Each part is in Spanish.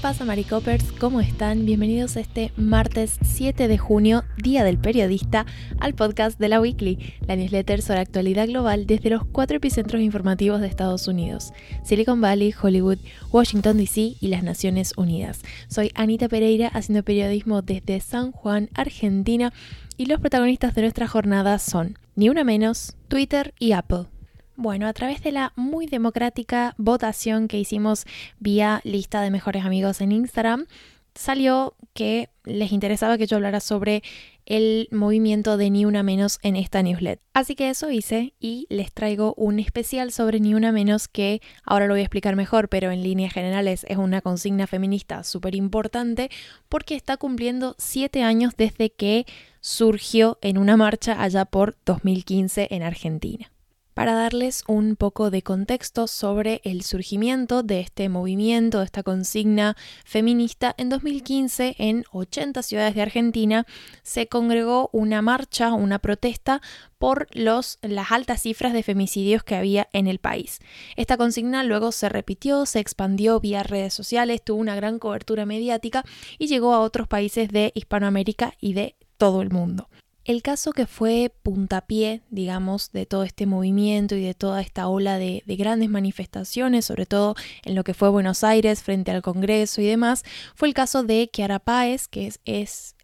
pasa Maricopers? ¿Cómo están? Bienvenidos este martes 7 de junio, Día del Periodista, al podcast de la Weekly, la newsletter sobre actualidad global desde los cuatro epicentros informativos de Estados Unidos, Silicon Valley, Hollywood, Washington DC y las Naciones Unidas. Soy Anita Pereira haciendo periodismo desde San Juan, Argentina, y los protagonistas de nuestra jornada son, ni una menos, Twitter y Apple. Bueno, a través de la muy democrática votación que hicimos vía lista de mejores amigos en Instagram, salió que les interesaba que yo hablara sobre el movimiento de Ni Una Menos en esta newsletter. Así que eso hice y les traigo un especial sobre Ni Una Menos que ahora lo voy a explicar mejor, pero en líneas generales es una consigna feminista súper importante porque está cumpliendo siete años desde que surgió en una marcha allá por 2015 en Argentina para darles un poco de contexto sobre el surgimiento de este movimiento, de esta consigna feminista. En 2015, en 80 ciudades de Argentina, se congregó una marcha, una protesta por los, las altas cifras de femicidios que había en el país. Esta consigna luego se repitió, se expandió vía redes sociales, tuvo una gran cobertura mediática y llegó a otros países de Hispanoamérica y de todo el mundo. El caso que fue puntapié, digamos, de todo este movimiento y de toda esta ola de, grandes manifestaciones, sobre todo en lo que fue Buenos Aires frente al Congreso y demás, fue el caso de Kiara Páez, que es, es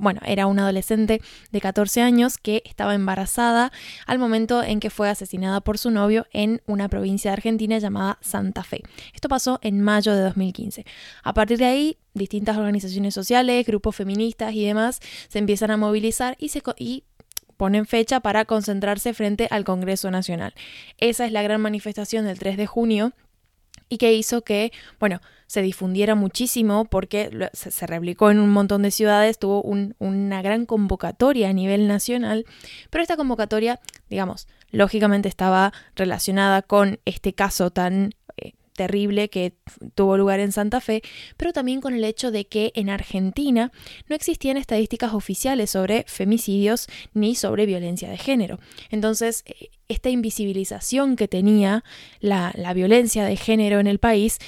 bueno, era una adolescente de 14 años que estaba embarazada al momento en que fue asesinada por su novio en una provincia de Argentina llamada Santa Fe. Esto pasó en mayo de 2015. A partir de ahí, distintas organizaciones sociales, grupos feministas y demás se empiezan a movilizar y se y ponen fecha para concentrarse frente al Congreso Nacional. Esa es la gran manifestación del 3 de junio y que hizo que, bueno, se difundiera muchísimo porque se, replicó en un montón de ciudades, tuvo una gran convocatoria a nivel nacional, pero esta convocatoria, digamos, lógicamente estaba relacionada con este caso tan eh, terrible que tuvo lugar en Santa Fe, pero también con el hecho de que en Argentina no existían estadísticas oficiales sobre femicidios ni sobre violencia de género. Entonces, eh, esta invisibilización que tenía la, la violencia de género en el país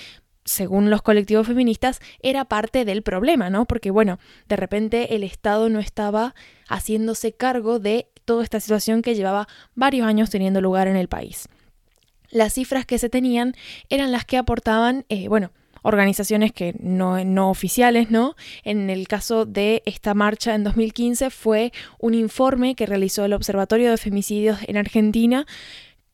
según los colectivos feministas, era parte del problema, ¿no? Porque, bueno, de repente el Estado no estaba haciéndose cargo de toda esta situación que llevaba varios años teniendo lugar en el país. Las cifras que se tenían eran las que aportaban, eh, bueno, organizaciones que no, no, oficiales, ¿no? En el caso de esta marcha en 2015 fue un informe que realizó el Observatorio de Femicidios en Argentina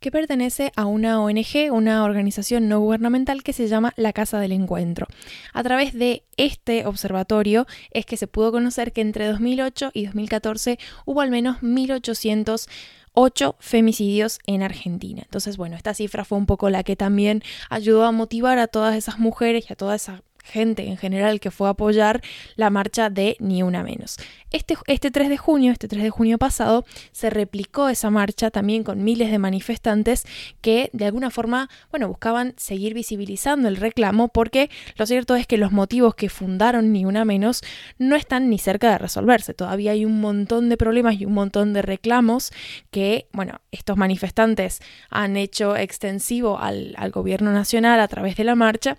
que pertenece a una ONG, una organización no gubernamental que se llama la Casa del Encuentro. A través de este observatorio es que se pudo conocer que entre 2008 y 2014 hubo al menos 1808 femicidios en Argentina. Entonces, bueno, esta cifra fue un poco la que también ayudó a motivar a todas esas mujeres y a toda esa gente en general que fue a apoyar la marcha de Ni Una Menos. Este, este 3 de junio, este 3 de junio pasado, se replicó esa marcha también con miles de manifestantes que de alguna forma, bueno, buscaban seguir visibilizando el reclamo porque lo cierto es que los motivos que fundaron Ni Una Menos no están ni cerca de resolverse. Todavía hay un montón de problemas y un montón de reclamos que, bueno, estos manifestantes han hecho extensivo al, al gobierno nacional a través de la marcha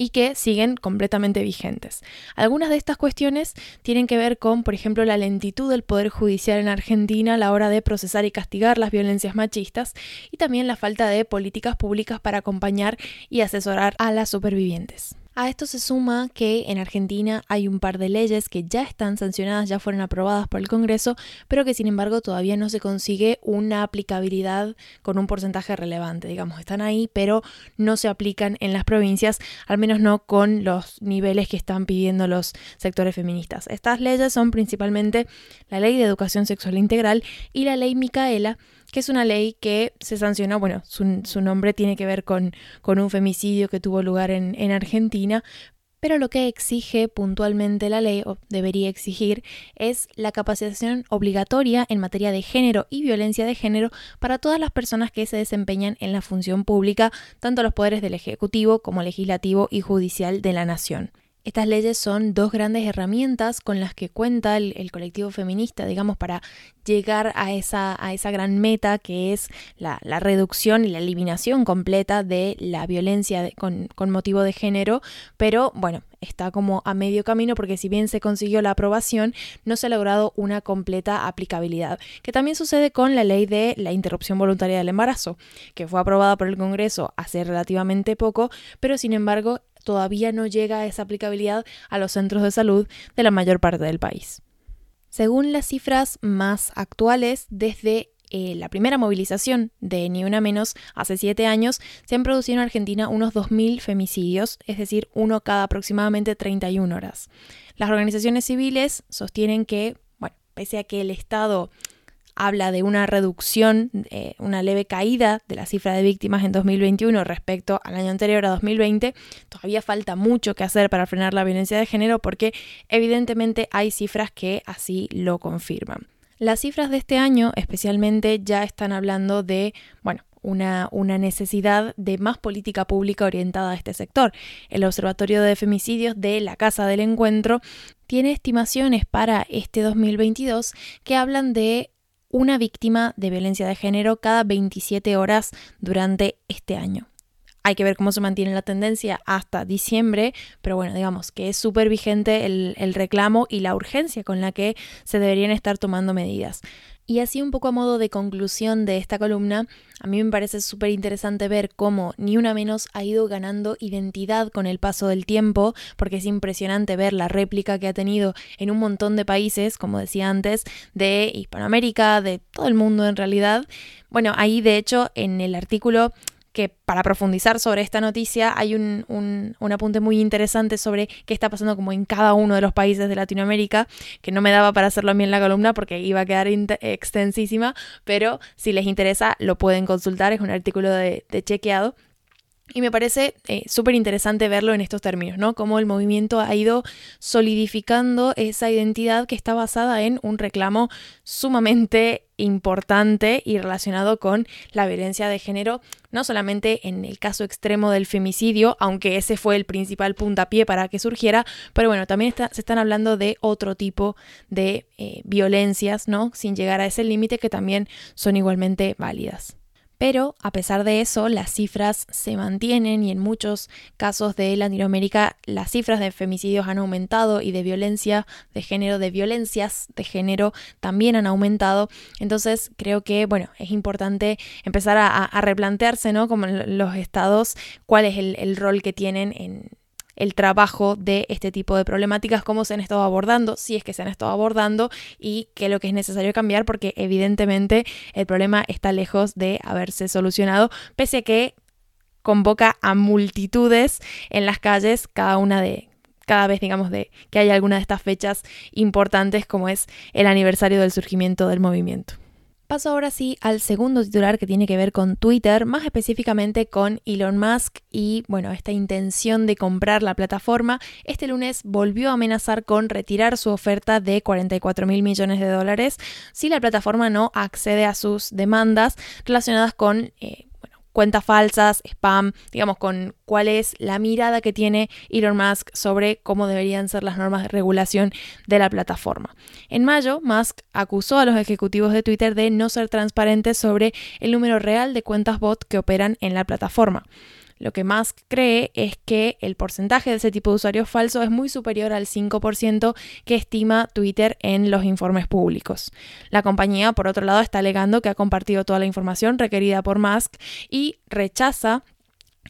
y que siguen completamente vigentes. Algunas de estas cuestiones tienen que ver con, por ejemplo, la lentitud del Poder Judicial en Argentina a la hora de procesar y castigar las violencias machistas y también la falta de políticas públicas para acompañar y asesorar a las supervivientes. A esto se suma que en Argentina hay un par de leyes que ya están sancionadas, ya fueron aprobadas por el Congreso, pero que sin embargo todavía no se consigue una aplicabilidad con un porcentaje relevante. Digamos, están ahí, pero no se aplican en las provincias, al menos no con los niveles que están pidiendo los sectores feministas. Estas leyes son principalmente la Ley de Educación Sexual Integral y la Ley Micaela, que es una ley que se sancionó, bueno, su, nombre tiene que ver con, con, un femicidio que tuvo lugar en, en Argentina, pero lo que exige puntualmente la ley, o debería exigir, es la capacitación obligatoria en materia de género y violencia de género para todas las personas que se desempeñan en la función pública, tanto los poderes del Ejecutivo como Legislativo y Judicial de la Nación. Estas leyes son dos grandes herramientas con las que cuenta el, colectivo feminista, digamos, para llegar a esa, a esa gran meta que es la, reducción y la eliminación completa de la violencia con, con motivo de género, pero bueno, está como a medio camino porque si bien se consiguió la aprobación, no se ha logrado una completa aplicabilidad, que también sucede con la ley de la interrupción voluntaria del embarazo, que fue aprobada por el Congreso hace relativamente poco, pero sin embargo todavía no llega esa aplicabilidad a los centros de salud de la mayor parte del país. Según las cifras más actuales, desde eh, la primera movilización de Ni Una Menos hace siete años, se han producido en Argentina unos 2.000 femicidios, es decir, uno cada aproximadamente 31 horas. Las organizaciones civiles sostienen que, bueno, pese a que el Estado habla de una reducción, eh, una leve caída de la cifra de víctimas en 2021 respecto al año anterior a 2020, todavía falta mucho que hacer para frenar la violencia de género porque evidentemente hay cifras que así lo confirman. Las cifras de este año especialmente ya están hablando de, bueno, una, una, necesidad de más política pública orientada a este sector. El Observatorio de Femicidios de la Casa del Encuentro tiene estimaciones para este 2022 que hablan de una víctima de violencia de género cada 27 horas durante este año. Hay que ver cómo se mantiene la tendencia hasta diciembre, pero bueno, digamos que es súper vigente el, reclamo y la urgencia con la que se deberían estar tomando medidas. Y así un poco a modo de conclusión de esta columna, a mí me parece súper interesante ver cómo Ni Una Menos ha ido ganando identidad con el paso del tiempo, porque es impresionante ver la réplica que ha tenido en un montón de países, como decía antes, de Hispanoamérica, de todo el mundo en realidad. Bueno, ahí de hecho en el artículo que para profundizar sobre esta noticia hay un, un, apunte muy interesante sobre qué está pasando como en cada uno de los países de Latinoamérica, que no me daba para hacerlo a mí en la columna porque iba a quedar extensísima, pero si les interesa lo pueden consultar, es un artículo de, de chequeado y me parece eh, súper interesante verlo en estos términos, ¿no? Cómo el movimiento ha ido solidificando esa identidad que está basada en un reclamo sumamente importante y relacionado con la violencia de género, no solamente en el caso extremo del femicidio, aunque ese fue el principal puntapié para que surgiera, pero bueno, también se están hablando de otro tipo de eh, violencias, ¿no? Sin llegar a ese límite que también son igualmente válidas. Pero a pesar de eso, las cifras se mantienen y en muchos casos de Latinoamérica las cifras de femicidios han aumentado y de violencia de género, de violencias de género también han aumentado. Entonces creo que, bueno, es importante empezar a, replantearse, ¿no? Como los estados, cuál es el rol que tienen en, el trabajo de este tipo de problemáticas, cómo se han estado abordando, si es que se han estado abordando y qué es lo que es necesario cambiar, porque evidentemente el problema está lejos de haberse solucionado, pese a que convoca a multitudes en las calles cada una de cada vez digamos de que haya alguna de estas fechas importantes como es el aniversario del surgimiento del movimiento. Paso ahora sí al segundo titular que tiene que ver con Twitter, más específicamente con Elon Musk y bueno, esta intención de comprar la plataforma. Este lunes volvió a amenazar con retirar su oferta de 44 mil millones de dólares si la plataforma no accede a sus demandas relacionadas con eh, cuentas falsas, spam, digamos, con cuál es la mirada que tiene Elon Musk sobre cómo deberían ser las normas de regulación de la plataforma. En mayo, Musk acusó a los ejecutivos de Twitter de no ser transparentes sobre el número real de cuentas bot que operan en la plataforma. Lo que Musk cree es que el porcentaje de ese tipo de usuarios falsos es muy superior al 5% que estima Twitter en los informes públicos. La compañía, por otro lado, está alegando que ha compartido toda la información requerida por Musk y rechaza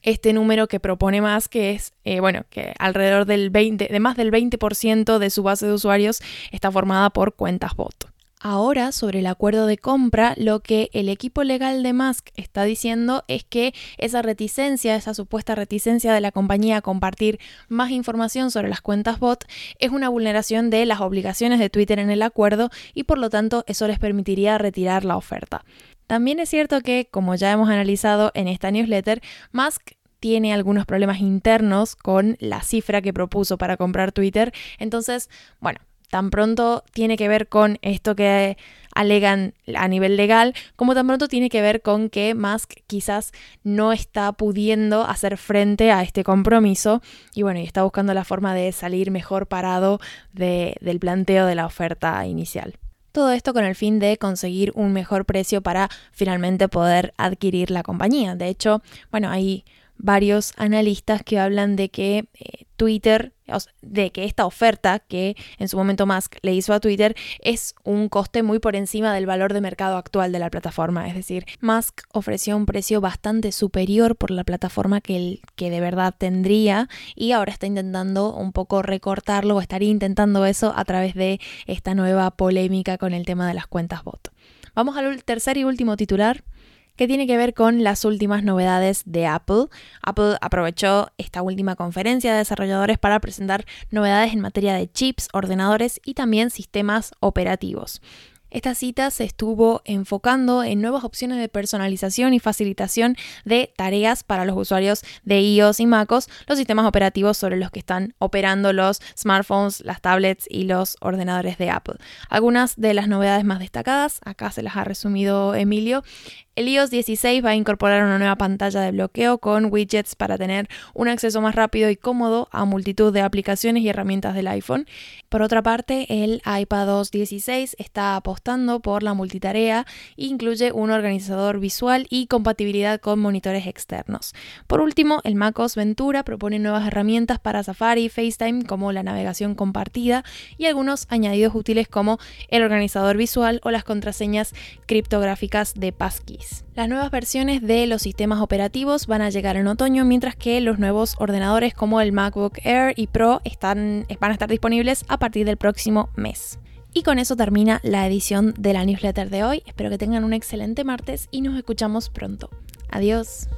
este número que propone Musk, que es, eh, bueno, que alrededor del 20, de más del 20% de su base de usuarios está formada por cuentas bot. Ahora, sobre el acuerdo de compra, lo que el equipo legal de Musk está diciendo es que esa reticencia, esa supuesta reticencia de la compañía a compartir más información sobre las cuentas bot, es una vulneración de las obligaciones de Twitter en el acuerdo y por lo tanto eso les permitiría retirar la oferta. También es cierto que, como ya hemos analizado en esta newsletter, Musk tiene algunos problemas internos con la cifra que propuso para comprar Twitter. Entonces, bueno, tan pronto tiene que ver con esto que alegan a nivel legal, como tan pronto tiene que ver con que Musk quizás no está pudiendo hacer frente a este compromiso y bueno, y está buscando la forma de salir mejor parado del planteo de la oferta inicial. Todo esto con el fin de conseguir un mejor precio para finalmente poder adquirir la compañía. De hecho, bueno, hay varios analistas que hablan de que eh, Twitter, de que esta oferta que en su momento Musk le hizo a Twitter es un coste muy por encima del valor de mercado actual de la plataforma. Es decir, Musk ofreció un precio bastante superior por la plataforma que, que de verdad tendría y ahora está intentando un poco recortarlo o estaría intentando eso a través de esta nueva polémica con el tema de las cuentas bot. Vamos al tercer y último titular que tiene que ver con las últimas novedades de Apple. Apple aprovechó esta última conferencia de desarrolladores para presentar novedades en materia de chips, ordenadores y también sistemas operativos. Esta cita se estuvo enfocando en nuevas opciones de personalización y facilitación de tareas para los usuarios de iOS y MacOS, los sistemas operativos sobre los que están operando los smartphones, las tablets y los ordenadores de Apple. Algunas de las novedades más destacadas, acá se las ha resumido Emilio, el iOS 16 va a incorporar una nueva pantalla de bloqueo con widgets para tener un acceso más rápido y cómodo a multitud de aplicaciones y herramientas del iPhone. Por otra parte, el iPadOS 16 está apostando por la multitarea incluye un organizador visual y compatibilidad con monitores externos. Por último, el macOS Ventura propone nuevas herramientas para Safari y FaceTime como la navegación compartida y algunos añadidos útiles como el organizador visual o las contraseñas criptográficas de Passkeys. Las nuevas versiones de los sistemas operativos van a llegar en otoño, mientras que los nuevos ordenadores como el MacBook Air y Pro están, van a estar disponibles a partir del próximo mes. Y con eso termina la edición de la newsletter de hoy. Espero que tengan un excelente martes y nos escuchamos pronto. Adiós.